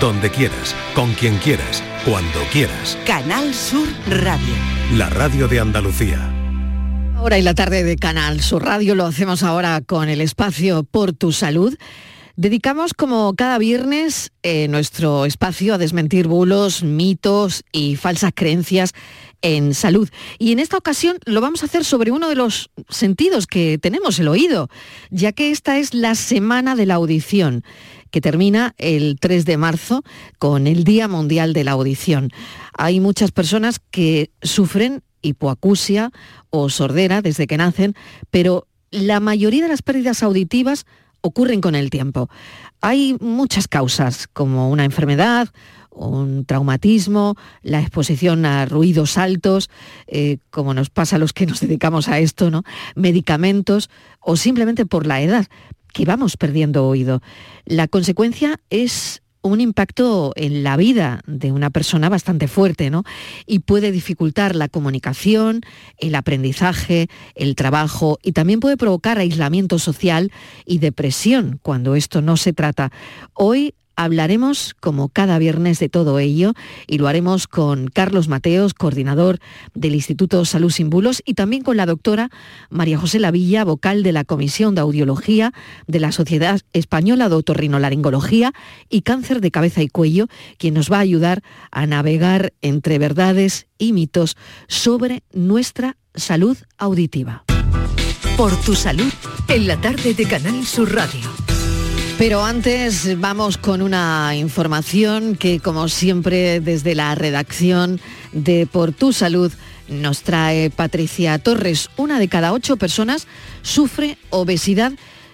donde quieras, con quien quieras, cuando quieras. Canal Sur Radio. La radio de Andalucía. Ahora y la tarde de Canal Sur Radio lo hacemos ahora con el espacio Por tu Salud. Dedicamos como cada viernes eh, nuestro espacio a desmentir bulos, mitos y falsas creencias en salud. Y en esta ocasión lo vamos a hacer sobre uno de los sentidos que tenemos, el oído, ya que esta es la semana de la audición que termina el 3 de marzo con el Día Mundial de la Audición. Hay muchas personas que sufren hipoacusia o sordera desde que nacen, pero la mayoría de las pérdidas auditivas ocurren con el tiempo. Hay muchas causas, como una enfermedad, un traumatismo, la exposición a ruidos altos, eh, como nos pasa a los que nos dedicamos a esto, ¿no? medicamentos o simplemente por la edad que vamos perdiendo oído. La consecuencia es un impacto en la vida de una persona bastante fuerte, ¿no? Y puede dificultar la comunicación, el aprendizaje, el trabajo y también puede provocar aislamiento social y depresión cuando esto no se trata. Hoy Hablaremos, como cada viernes, de todo ello y lo haremos con Carlos Mateos, coordinador del Instituto Salud Sin Bulos, y también con la doctora María José Lavilla, vocal de la Comisión de Audiología de la Sociedad Española de Otorrinolaringología y Cáncer de Cabeza y Cuello, quien nos va a ayudar a navegar entre verdades y mitos sobre nuestra salud auditiva. Por tu salud, en la tarde de Canal Sur Radio. Pero antes vamos con una información que como siempre desde la redacción de Por tu Salud nos trae Patricia Torres. Una de cada ocho personas sufre obesidad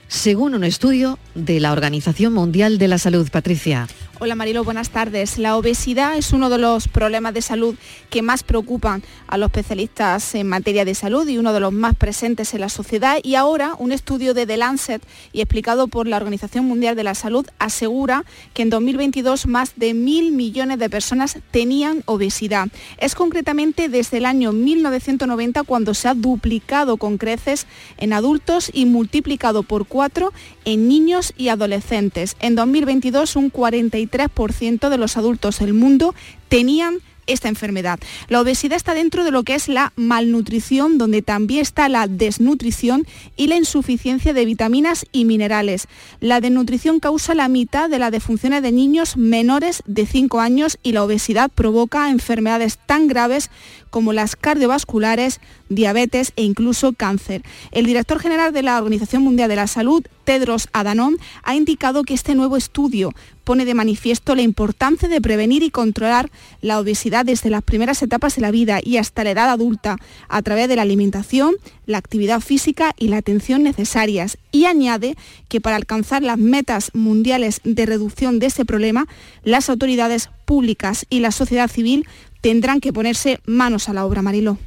según un estudio de la Organización Mundial de la Salud. Patricia. Hola Marilo, buenas tardes. La obesidad es uno de los problemas de salud que más preocupan a los especialistas en materia de salud y uno de los más presentes en la sociedad. Y ahora un estudio de The Lancet y explicado por la Organización Mundial de la Salud asegura que en 2022 más de mil millones de personas tenían obesidad. Es concretamente desde el año 1990 cuando se ha duplicado con creces en adultos y multiplicado por cuatro en niños y adolescentes. En 2022 un 43 3% de los adultos del mundo tenían esta enfermedad. La obesidad está dentro de lo que es la malnutrición, donde también está la desnutrición y la insuficiencia de vitaminas y minerales. La desnutrición causa la mitad de las defunciones de niños menores de 5 años y la obesidad provoca enfermedades tan graves como las cardiovasculares, diabetes e incluso cáncer. El director general de la Organización Mundial de la Salud, Tedros Adhanom, ha indicado que este nuevo estudio pone de manifiesto la importancia de prevenir y controlar la obesidad desde las primeras etapas de la vida y hasta la edad adulta a través de la alimentación, la actividad física y la atención necesarias. Y añade que para alcanzar las metas mundiales de reducción de este problema, las autoridades públicas y la sociedad civil tendrán que ponerse manos a la obra, Marilo.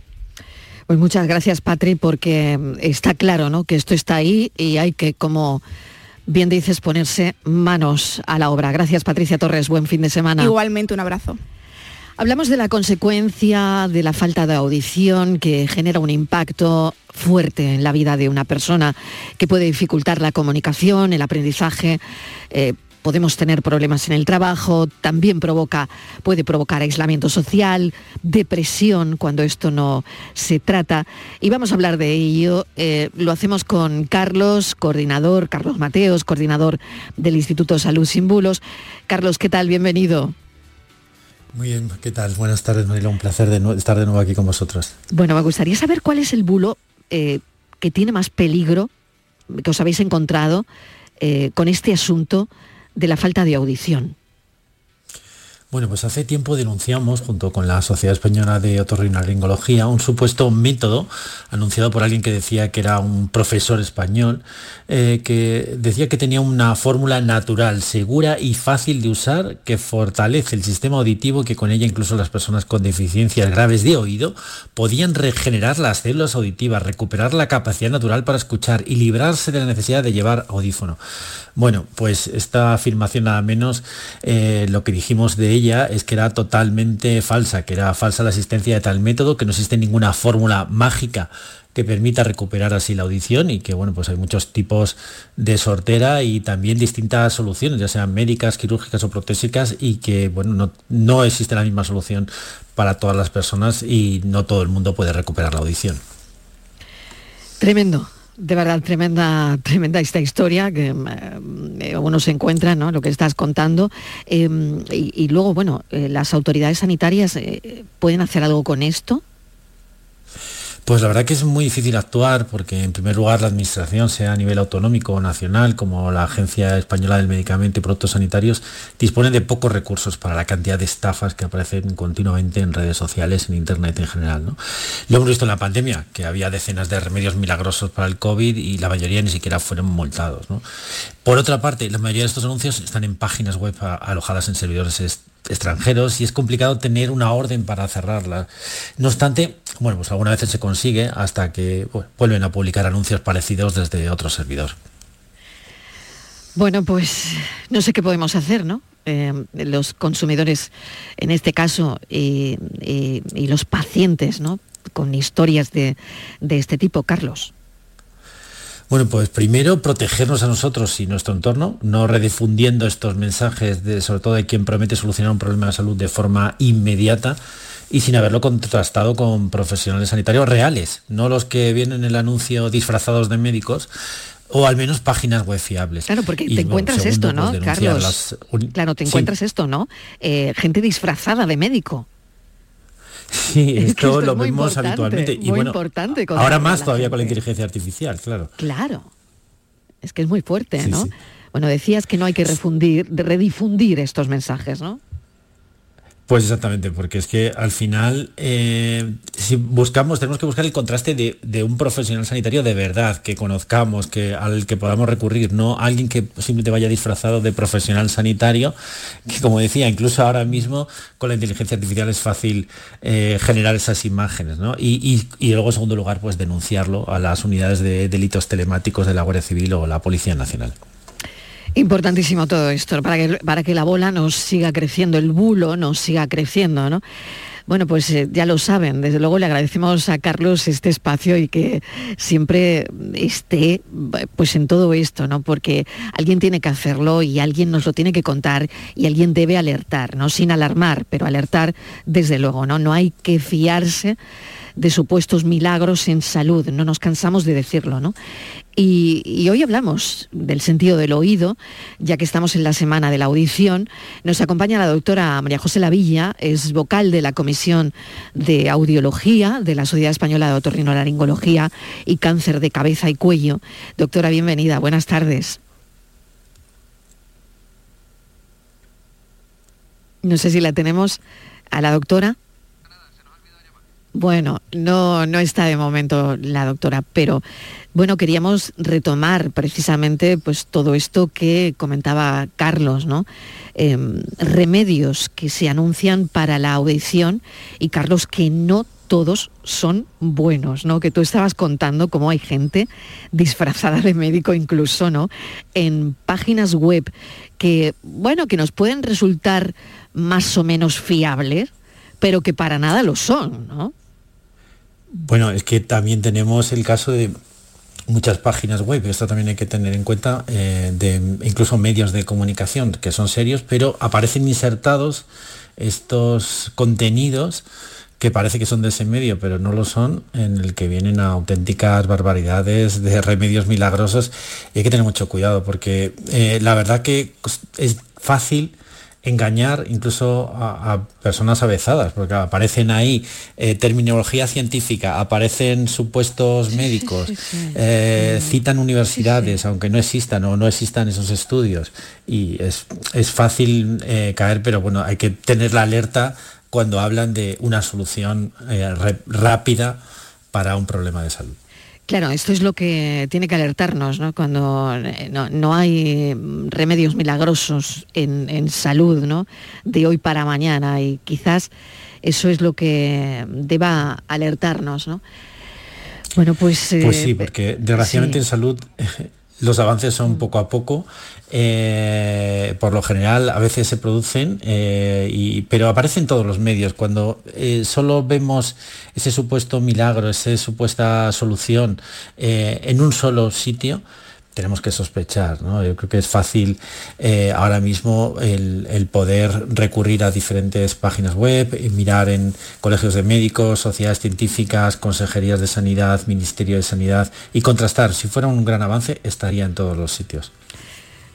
Pues muchas gracias, Patri, porque está claro ¿no? que esto está ahí y hay que, como bien dices, ponerse manos a la obra. Gracias, Patricia Torres. Buen fin de semana. Igualmente, un abrazo. Hablamos de la consecuencia de la falta de audición que genera un impacto fuerte en la vida de una persona, que puede dificultar la comunicación, el aprendizaje, eh, podemos tener problemas en el trabajo, también provoca, puede provocar aislamiento social, depresión cuando esto no se trata. Y vamos a hablar de ello. Eh, lo hacemos con Carlos, coordinador, Carlos Mateos, coordinador del Instituto Salud Sin Bulos. Carlos, ¿qué tal? Bienvenido. Muy bien, ¿qué tal? Buenas tardes, Marilo. Un placer de estar de nuevo aquí con vosotros. Bueno, me gustaría saber cuál es el bulo eh, que tiene más peligro que os habéis encontrado eh, con este asunto de la falta de audición. Bueno, pues hace tiempo denunciamos, junto con la Sociedad Española de Otorrinolaringología, un supuesto método anunciado por alguien que decía que era un profesor español, eh, que decía que tenía una fórmula natural, segura y fácil de usar que fortalece el sistema auditivo y que con ella incluso las personas con deficiencias graves de oído podían regenerar las células auditivas, recuperar la capacidad natural para escuchar y librarse de la necesidad de llevar audífono. Bueno, pues esta afirmación nada menos eh, lo que dijimos de ella es que era totalmente falsa, que era falsa la existencia de tal método, que no existe ninguna fórmula mágica que permita recuperar así la audición y que bueno pues hay muchos tipos de sortera y también distintas soluciones ya sean médicas quirúrgicas o protésicas y que bueno no, no existe la misma solución para todas las personas y no todo el mundo puede recuperar la audición. Tremendo de verdad, tremenda, tremenda esta historia que eh, uno se encuentra, ¿no? Lo que estás contando. Em, y, luego, bueno, eh, las autoridades sanitarias eh, pueden hacer algo con esto. Pues la verdad que es muy difícil actuar porque en primer lugar la administración, sea a nivel autonómico o nacional, como la Agencia Española del Medicamento y Productos Sanitarios, dispone de pocos recursos para la cantidad de estafas que aparecen continuamente en redes sociales, en Internet en general. Lo hemos visto en la pandemia, que había decenas de remedios milagrosos para el COVID y la mayoría ni siquiera fueron multados. Por otra parte, la mayoría de estos anuncios están en páginas web alojadas en servidores extranjeros y es complicado tener una orden para cerrarla. No obstante, bueno, pues algunas veces se consigue hasta que vuelven a publicar anuncios parecidos desde otro servidor. Bueno, pues no sé qué podemos hacer, ¿no? Eh, los consumidores, en este caso, y los pacientes, ¿no? Con historias de, de este tipo, Carlos. Bueno, pues primero protegernos a nosotros y nuestro entorno, no redifundiendo estos mensajes, de, sobre todo de quien promete solucionar un problema de salud de forma inmediata y sin haberlo contrastado con profesionales sanitarios reales, no los que vienen en el anuncio disfrazados de médicos, o al menos páginas web fiables. Claro, porque te encuentras esto, ¿no, pues, Carlos? Claro, te encuentras esto, ¿no? Eh, gente disfrazada de médico. Sí, esto, lo vemos habitualmente. Y bueno, importante ahora más todavía con la inteligencia artificial, claro. Claro. Es que es muy fuerte, ¿no? Bueno, decías que no hay que refundir, redifundir estos mensajes, ¿no? Pues exactamente, porque es que al final, eh, si buscamos, tenemos que buscar el contraste de, un profesional sanitario de verdad, que conozcamos, que, al que podamos recurrir, no alguien que simplemente vaya disfrazado de profesional sanitario, que como decía, incluso ahora mismo con la inteligencia artificial es fácil eh, generar esas imágenes, ¿no? Y, y, luego, en segundo lugar, pues denunciarlo a las unidades de delitos telemáticos de la Guardia Civil o la Policía Nacional. Importantísimo todo esto, para que, para que la bola nos siga creciendo, el bulo nos siga creciendo, ¿no? Bueno, pues eh, ya lo saben, desde luego le agradecemos a Carlos este espacio y que siempre esté pues en todo esto, ¿no? Porque alguien tiene que hacerlo y alguien nos lo tiene que contar y alguien debe alertar, ¿no? Sin alarmar, pero alertar desde luego, ¿no? No hay que fiarse de supuestos milagros en salud, no nos cansamos de decirlo, ¿no? Y, hoy hablamos del sentido del oído, ya que estamos en la semana de la audición. Nos acompaña la doctora María José Lavilla, es vocal de la Comisión de Audiología de la Sociedad Española de Otorrinolaringología y Cáncer de Cabeza y Cuello. Doctora, bienvenida, buenas tardes. No sé si la tenemos a la doctora. Bueno, no, no está de momento la doctora, pero bueno, queríamos retomar precisamente pues todo esto que comentaba Carlos, ¿no? Em, remedios que se anuncian para la audición y Carlos que no todos son buenos, ¿no? Que tú estabas contando cómo hay gente disfrazada de médico incluso, ¿no? En páginas web que, bueno, que nos pueden resultar más o menos fiables, pero que para nada lo son, ¿no? Bueno, es que también tenemos el caso de muchas páginas web, esto también hay que tener en cuenta, eh, de incluso medios de comunicación que son serios, pero aparecen insertados estos contenidos que parece que son de ese medio, pero no lo son, en el que vienen auténticas barbaridades de remedios milagrosos. Y hay que tener mucho cuidado, porque eh, la verdad que es fácil engañar incluso a, personas avezadas, porque aparecen ahí eh, terminología científica, aparecen supuestos médicos, eh, citan universidades, aunque no existan o no existan esos estudios, y es, fácil eh, caer, pero bueno, hay que tener la alerta cuando hablan de una solución rápida para un problema de salud. Claro, esto es lo que tiene que alertarnos, ¿no? Cuando eh, no, hay remedios milagrosos en, salud, ¿no? De hoy para mañana y quizás eso es lo que deba alertarnos, ¿no? Bueno, pues... pues sí, porque desgraciadamente en salud Los avances son poco a poco. Eh, por lo general a veces se producen, eh, pero aparecen en todos los medios. Cuando eh, solo vemos ese supuesto milagro, esa supuesta solución en un solo sitio, tenemos que sospechar. Yo creo que es fácil ahora mismo el, poder recurrir a diferentes páginas web, mirar en colegios de médicos, sociedades científicas, consejerías de sanidad, ministerio de sanidad y contrastar. Si fuera un gran avance, estaría en todos los sitios.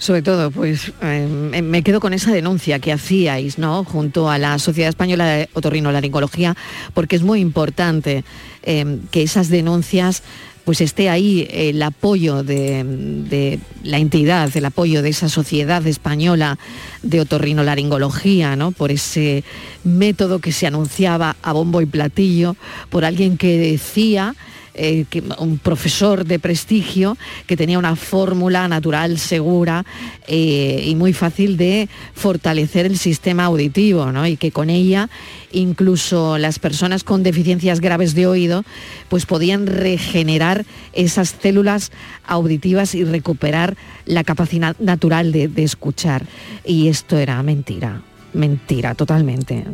Sobre todo, pues em, me quedo con esa denuncia que hacíais, ¿no? Junto a la Sociedad Española de Otorrinolaringología, porque es muy importante em, que esas denuncias pues esté ahí el apoyo de, la entidad, el apoyo de esa sociedad española de otorrinolaringología, ¿no? por ese método que se anunciaba a bombo y platillo, por alguien que decía eh, un profesor de prestigio que tenía una fórmula natural segura eh, y muy fácil de fortalecer el sistema auditivo, y que con ella incluso las personas con deficiencias graves de oído pues podían regenerar esas células auditivas y recuperar la capacidad natural de escuchar. Y esto era mentira mentira totalmente.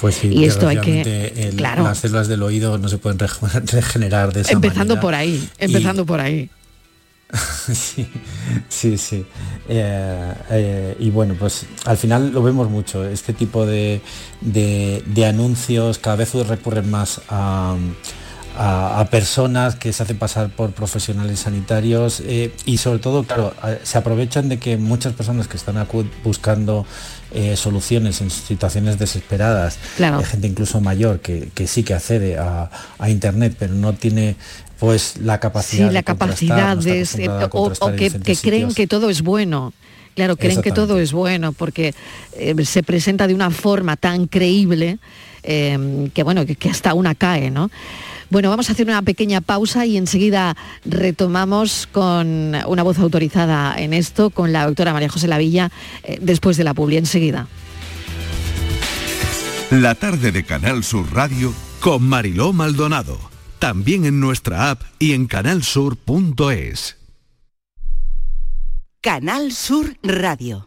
Pues y esto hay que claro. las células del oído no se pueden regenerar de esa empezando por ahí, empezando por ahí. sí, sí, sí. Eh, eh, y bueno, pues al final lo vemos mucho. Este tipo de, de anuncios cada vez recurren más a a, personas que se hacen pasar por profesionales sanitarios eh, y sobre todo, claro, se aprovechan de que muchas personas que están buscando eh, soluciones en situaciones desesperadas, claro. gente incluso mayor que, sí que accede a, Internet, pero no tiene pues la capacidad sí, la capacidad de, o, que, creen que todo es bueno. Claro creen que todo es bueno porque eh, se presenta de una forma tan creíble que bueno que, que, hasta una cae no bueno, vamos a hacer una pequeña pausa y enseguida retomamos con una voz autorizada en esto, con la doctora María José Lavilla, eh, después de la publi, enseguida. La tarde de Canal Sur Radio con Mariló Maldonado. También en nuestra app y en canalsur.es. Canal Sur Radio.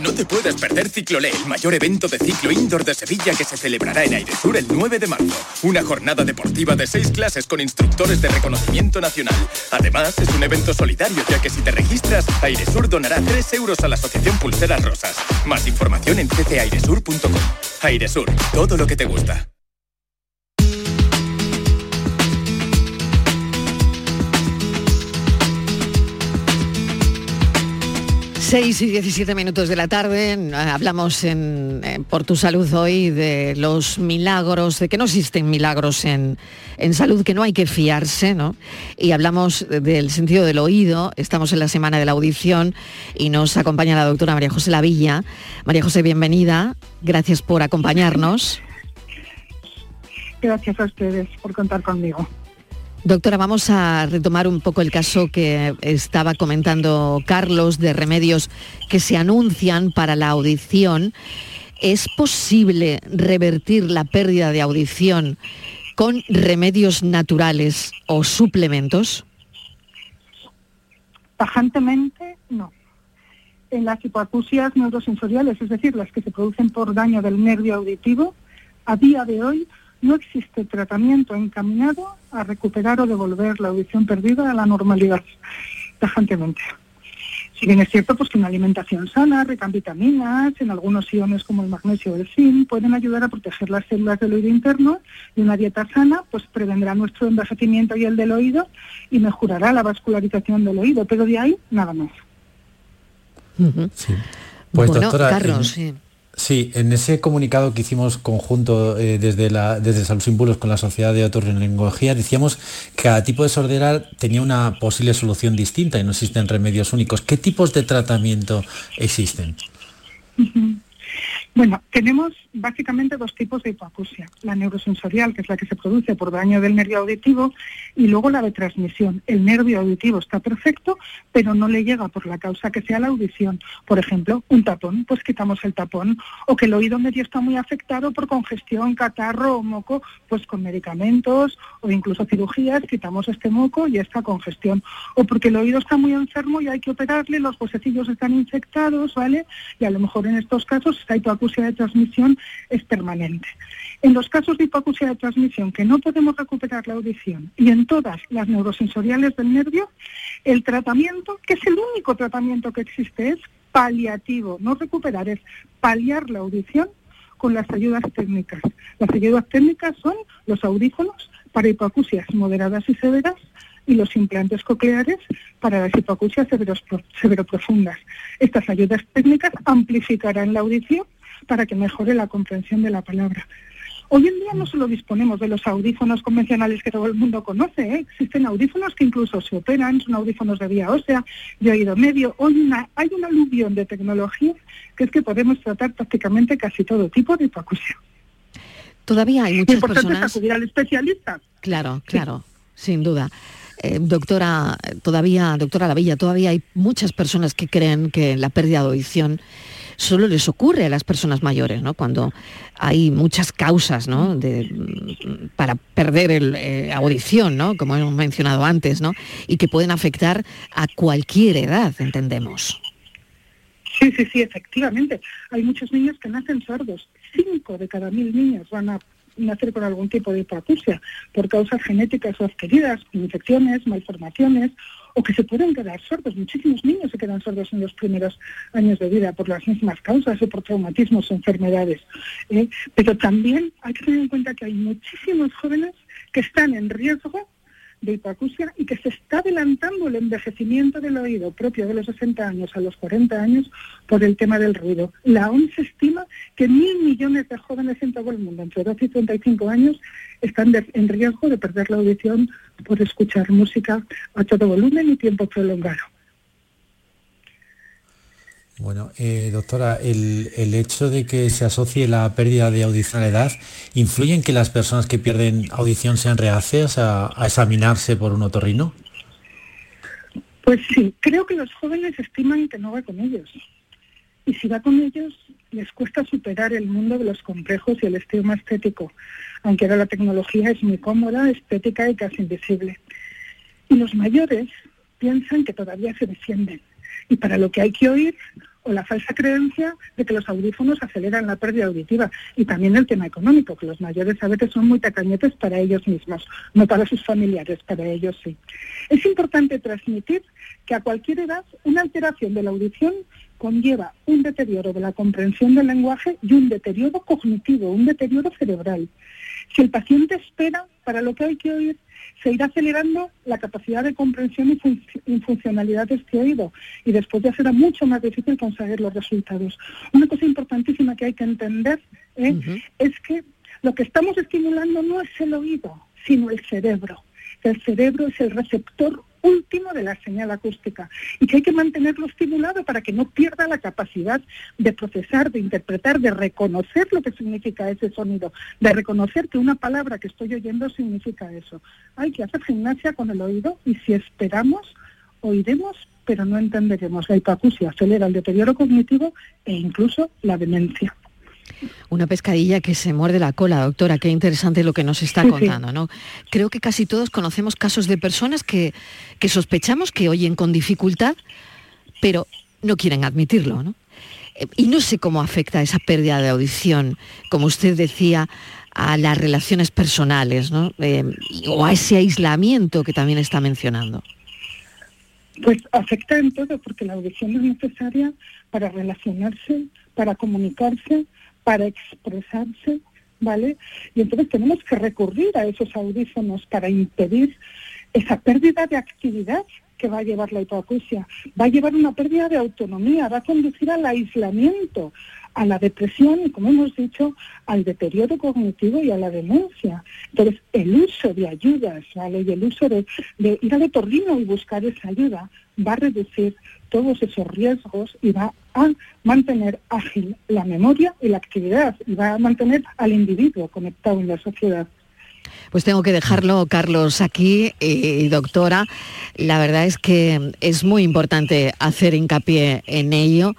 No te puedes perder Ciclolé, el mayor evento de ciclo indoor de Sevilla que se celebrará en Airesur el 9 de marzo. Una jornada deportiva de seis clases con instructores de reconocimiento nacional. Además, es un evento solidario, ya que si te registras, Airesur donará 3 euros a la Asociación Pulseras Rosas. Más información en ccairesur.com. Airesur, todo lo que te gusta. 6 y 17 minutos de la tarde, eh, hablamos en, eh, por tu salud hoy de los milagros, de que no existen milagros en, salud, que no hay que fiarse, ¿no? Y hablamos del sentido del oído, estamos en la semana de la audición y nos acompaña la doctora María José Lavilla. María José, bienvenida, gracias por acompañarnos. Gracias a ustedes por contar conmigo. Doctora, vamos a retomar un poco el caso que estaba comentando Carlos de remedios que se anuncian para la audición. ¿Es posible revertir la pérdida de audición con remedios naturales o suplementos? Tajantemente, no. En las hipoacusias neurosensoriales, es decir, las que se producen por daño del nervio auditivo, a día de hoy no existe tratamiento encaminado a recuperar o devolver la audición perdida a la normalidad tajantemente. Si bien es cierto pues, que una alimentación sana, rica en vitaminas, en algunos iones como el magnesio o el zinc, pueden ayudar a proteger las células del oído interno y una dieta sana pues prevendrá nuestro envejecimiento y el del oído y mejorará la vascularización del oído, pero de ahí nada más. Pues doctora, Carlos, sí. Sí, en ese comunicado que hicimos conjunto eh, desde, la, desde Salud Símbolos con la Sociedad de Otorrinolaringología, decíamos que cada tipo de sordera tenía una posible solución distinta y no existen remedios únicos. ¿Qué tipos de tratamiento existen? Bueno, tenemos básicamente dos tipos de hipoacusia. La neurosensorial, que es la que se produce por daño del nervio auditivo, y luego la de transmisión. El nervio auditivo está perfecto, pero no le llega por la causa que sea la audición. Por ejemplo, un tapón, pues quitamos el tapón. O que el oído medio está muy afectado por congestión, catarro o moco, pues con medicamentos o incluso cirugías quitamos este moco y esta congestión. O porque el oído está muy enfermo y hay que operarle, los huesecillos están infectados, ¿vale? Y a lo mejor en estos casos esta hipoacusia de transmisión es permanente. En los casos de hipoacusia de transmisión que no podemos recuperar la audición y en todas las neurosensoriales del nervio, el tratamiento, que es el único tratamiento que existe, es paliativo, no recuperar, es paliar la audición con las ayudas técnicas. Las ayudas técnicas son los audífonos para hipoacusias moderadas y severas y los implantes cocleares para las hipoacusias severoprofundas. Estas ayudas técnicas amplificarán la audición para que mejore la comprensión de la palabra. Hoy en día no solo disponemos de los audífonos convencionales que todo el mundo conoce, ¿eh? existen audífonos que incluso se operan, son audífonos de vía ósea, de oído medio. Hoy una, hay una aluvión de tecnología que es que podemos tratar prácticamente casi todo tipo de hipoacusia. Todavía hay muchas personas... acudir al especialista. Claro, claro, sin duda. Eh, doctora, todavía, doctora Lavilla, todavía hay muchas personas que creen que la pérdida de audición solo les ocurre a las personas mayores, ¿no? Cuando hay muchas causas, ¿no? Mm, para perder el, eh, audición, ¿no? Como hemos mencionado antes, ¿no? Y que pueden afectar a cualquier edad, entendemos. Sí, sí, sí, efectivamente. Hay muchos niños que nacen sordos. Cinco de cada mil niños van a nacer con algún tipo de hipoacusia por causas genéticas o adquiridas, infecciones, malformaciones, o que se pueden quedar sordos. Muchísimos niños se quedan sordos en los primeros años de vida por las mismas causas o por traumatismos o enfermedades. ¿eh? Pero también hay que tener en cuenta que hay muchísimos jóvenes que están en riesgo de hipoacusia y que se está adelantando el envejecimiento del oído propio de los 60 años a los 40 años por el tema del ruido. La OMS estima que mil millones de jóvenes en todo el mundo, entre 12 y 35 años, están en riesgo de perder la audición por escuchar música a todo volumen y tiempo prolongado. Bueno, eh, doctora, el, hecho de que se asocie la pérdida de audición a la edad, ¿influye en que las personas que pierden audición sean reacias a, examinarse por un otorrino? Pues sí, creo que los jóvenes estiman que no va con ellos. Y si va con ellos, les cuesta superar el mundo de los complejos y el estigma estético, aunque ahora la tecnología es muy cómoda, estética y casi invisible. Y los mayores piensan que todavía se defienden. Y para lo que hay que oír, o la falsa creencia de que los audífonos aceleran la pérdida auditiva y también el tema económico, que los mayores a veces son muy tacañetes para ellos mismos, no para sus familiares, para ellos sí. Es importante transmitir que a cualquier edad una alteración de la audición conlleva un deterioro de la comprensión del lenguaje y un deterioro cognitivo, un deterioro cerebral. Si el paciente espera para lo que hay que oír, se irá acelerando la capacidad de comprensión y, funcionalidad de este oído y después ya será mucho más difícil conseguir los resultados. Una cosa importantísima que hay que entender ¿eh? es que lo que estamos estimulando no es el oído, sino el cerebro. El cerebro es el receptor último de la señal acústica y que hay que mantenerlo estimulado para que no pierda la capacidad de procesar, de interpretar, de reconocer lo que significa ese sonido, de reconocer que una palabra que estoy oyendo significa eso. Hay que hacer gimnasia con el oído y si esperamos, oiremos, pero no entenderemos. La hipoacusia acelera el deterioro cognitivo e incluso la demencia. Una pescadilla que se muerde la cola, doctora. Qué interesante lo que nos está contando, ¿no? Creo que casi todos conocemos casos de personas que, sospechamos que oyen con dificultad, pero no quieren admitirlo, ¿no? Y no sé cómo afecta esa pérdida de audición, como usted decía, a las relaciones personales, ¿no? Eh, o a ese aislamiento que también está mencionando. Pues afecta en todo, porque la audición es necesaria para relacionarse, para comunicarse, para expresarse, ¿vale? Y entonces tenemos que recurrir a esos audífonos para impedir esa pérdida de actividad que va a llevar la hipoacusia, va a llevar una pérdida de autonomía, va a conducir al aislamiento, a la depresión y, como hemos dicho, al deterioro cognitivo y a la demencia. Entonces, el uso de ayudas, ¿vale? Y el uso de, ir al otorrino y buscar esa ayuda va a reducir todos esos riesgos y va a mantener ágil la memoria y la actividad y va a mantener al individuo conectado en la sociedad. Pues tengo que dejarlo, Carlos, aquí. Y doctora, la verdad es que es muy importante hacer hincapié en ello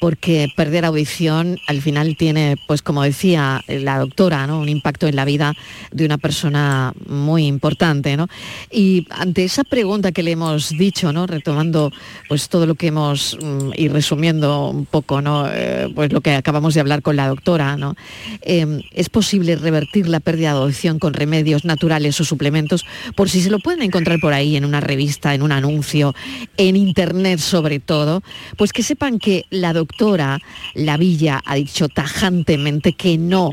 porque perder audición al final tiene, pues como decía la doctora, ¿no? un impacto en la vida de una persona muy importante. ¿no? Y ante esa pregunta que le hemos dicho, ¿no? retomando pues todo lo que hemos mm, y resumiendo un poco ¿no? Eh, pues lo que acabamos de hablar con la doctora, ¿no? Em, ¿es posible revertir la pérdida de audición con remedios naturales o suplementos? Por si se lo pueden encontrar por ahí en una revista, en un anuncio, en internet sobre todo, pues que sepan que la doctora doctora Lavilla ha dicho tajantemente que no,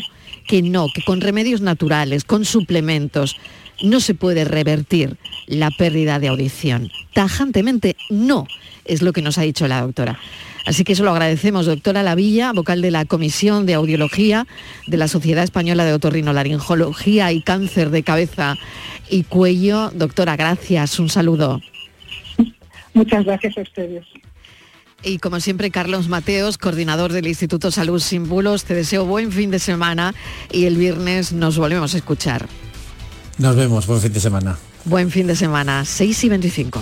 que no, que con remedios naturales, con suplementos, no se puede revertir la pérdida de audición. Tajantemente no, es lo que nos ha dicho la doctora. Así que eso lo agradecemos, doctora Lavilla, vocal de la Comisión de Audiología de la Sociedad Española de Otorrinolaringología y Cáncer de Cabeza y Cuello. Doctora, gracias, un saludo. Muchas gracias a ustedes. Y como siempre, Carlos Mateos, coordinador del Instituto Salud Sin Bulos, te deseo buen fin de semana y el viernes nos volvemos a escuchar. Nos vemos, buen fin de semana. Buen fin de semana, 6 y 25.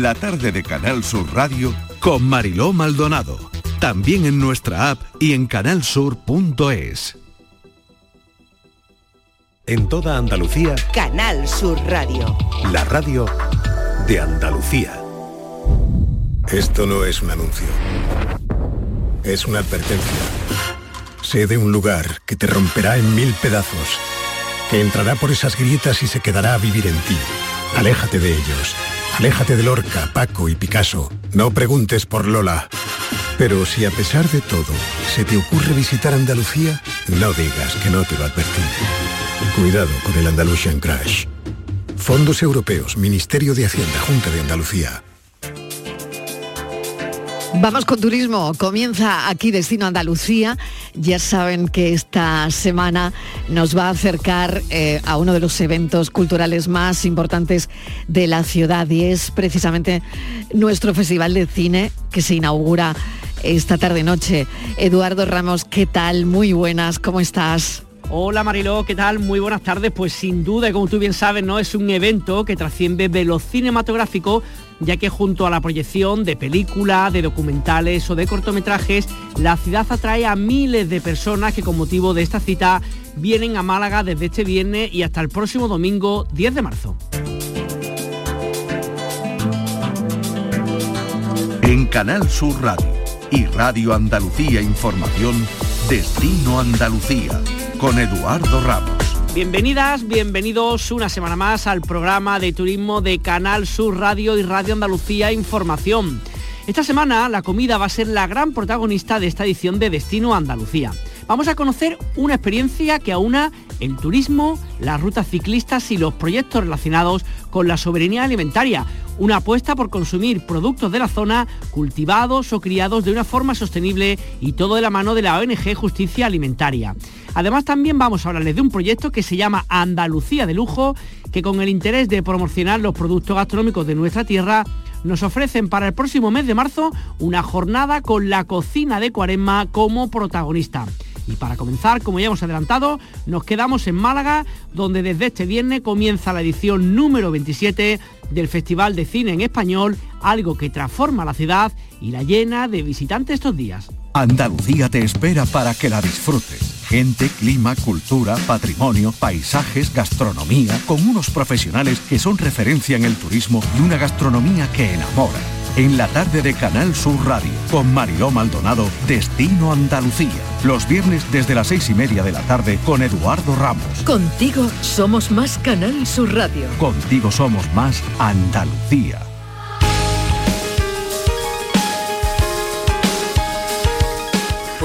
La tarde de Canal Sur Radio con Mariló Maldonado. También en nuestra app y en canalsur.es. En toda Andalucía, Canal Sur Radio. la radio de Andalucía. Esto no es un anuncio. Es una advertencia. Sé de un lugar que te romperá en mil pedazos, que entrará por esas grietas y se quedará a vivir en ti. Aléjate de ellos. Aléjate de Lorca, Paco y Picasso. No preguntes por Lola. Pero si a pesar de todo se te ocurre visitar Andalucía, no digas que no te lo advertí. Cuidado con el Andalusian Crash. Fondos Europeos, Ministerio de Hacienda, Junta de Andalucía. Vamos con turismo. Comienza aquí Destino Andalucía. Ya saben que esta semana nos va a acercar eh, a uno de los eventos culturales más importantes de la ciudad y es precisamente nuestro Festival de Cine que se inaugura esta tarde-noche. Eduardo Ramos, ¿qué tal? Muy buenas, ¿cómo estás? Hola Mariló, ¿qué tal? Muy buenas tardes. Pues sin duda, y como tú bien sabes, ¿no? Es un evento que trasciende de lo cinematográfico, ya que junto a la proyección de películas, de documentales o de cortometrajes, la ciudad atrae a miles de personas que con motivo de esta cita vienen a Málaga desde este viernes y hasta el próximo domingo 10 de marzo. En Canal Sur Radio y Radio Andalucía Información, Destino Andalucía, con Eduardo Ramos. Bienvenidas, bienvenidos una semana más al programa de turismo de Canal Sur Radio y Radio Andalucía Información. Esta semana la comida va a ser la gran protagonista de esta edición de Destino Andalucía. Vamos a conocer una experiencia que aúna el turismo, las rutas ciclistas y los proyectos relacionados con la soberanía alimentaria. Una apuesta por consumir productos de la zona cultivados o criados de una forma sostenible y todo de la mano de la ONG Justicia Alimentaria. Además también vamos a hablarles de un proyecto que se llama Andalucía de Lujo, que con el interés de promocionar los productos gastronómicos de nuestra tierra nos ofrecen para el próximo mes de marzo una jornada con la cocina de Cuaresma como protagonista. Y para comenzar, como ya hemos adelantado, nos quedamos en Málaga, donde desde este viernes comienza la edición número 27 del Festival de Cine en Español, algo que transforma la ciudad y la llena de visitantes estos días. Andalucía te espera para que la disfrutes. Gente, clima, cultura, patrimonio, paisajes, gastronomía, con unos profesionales que son referencia en el turismo y una gastronomía que enamora. En la tarde de Canal Sur Radio, con Mariló Maldonado, Destino Andalucía. Los viernes desde las seis y media de la tarde con Eduardo Ramos. Contigo somos más Canal Sur Radio. Contigo somos más Andalucía.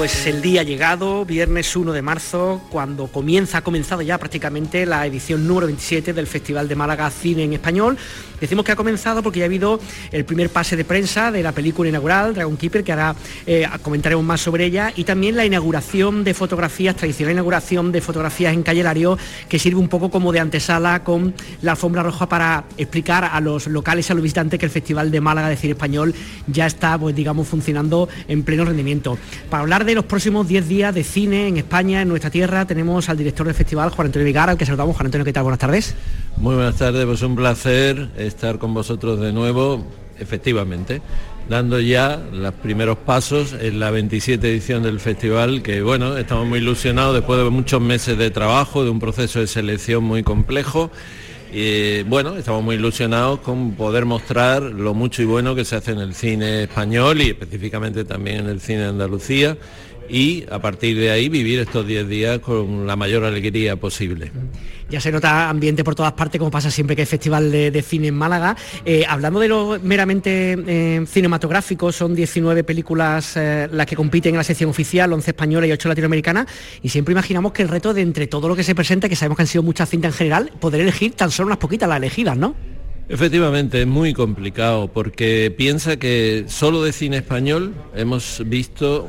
Pues el día llegado, viernes 1 de marzo, cuando comienza, ha comenzado ya prácticamente la edición número 27 del Festival de Málaga Cine en Español. Decimos que ha comenzado porque ya ha habido el primer pase de prensa de la película inaugural, Dragon Keeper, que ahora eh, comentaremos más sobre ella, y también la inauguración de fotografías, tradicional inauguración de fotografías en Calle Lario, que sirve un poco como de antesala con la alfombra roja para explicar a los locales y a los visitantes que el Festival de Málaga de Cine Español ya está, pues digamos, funcionando en pleno rendimiento. Para hablar de los próximos 10 días de cine en España, en nuestra tierra, tenemos al director del festival, Juan Antonio Vigar, al que saludamos. Juan Antonio, ¿qué tal? Buenas tardes. Muy buenas tardes, pues un placer estar con vosotros de nuevo, efectivamente, dando ya los primeros pasos en la 27 edición del festival, que bueno, estamos muy ilusionados después de muchos meses de trabajo, de un proceso de selección muy complejo. Y bueno, estamos muy ilusionados con poder mostrar lo mucho y bueno que se hace en el cine español y específicamente también en el cine de Andalucía y a partir de ahí vivir estos 10 días con la mayor alegría posible. Ya se nota ambiente por todas partes, como pasa siempre que hay festival de, cine en Málaga. Eh, hablando de lo meramente eh, cinematográfico, son 19 películas eh, las que compiten en la sección oficial, 11 españolas y 8 latinoamericanas, y siempre imaginamos que el reto de entre todo lo que se presenta, que sabemos que han sido muchas cintas en general, poder elegir tan solo unas poquitas las elegidas, ¿no? Efectivamente, es muy complicado porque piensa que solo de cine español hemos visto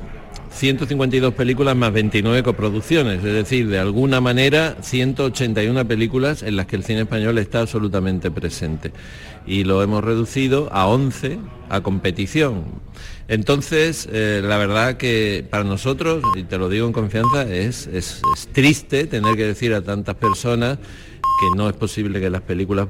152 películas más 29 coproducciones, es decir, de alguna manera 181 películas en las que el cine español está absolutamente presente. Y lo hemos reducido a 11 a competición. Entonces, eh, la verdad que para nosotros, y te lo digo en confianza, es, es triste tener que decir a tantas personas que no es posible que las películas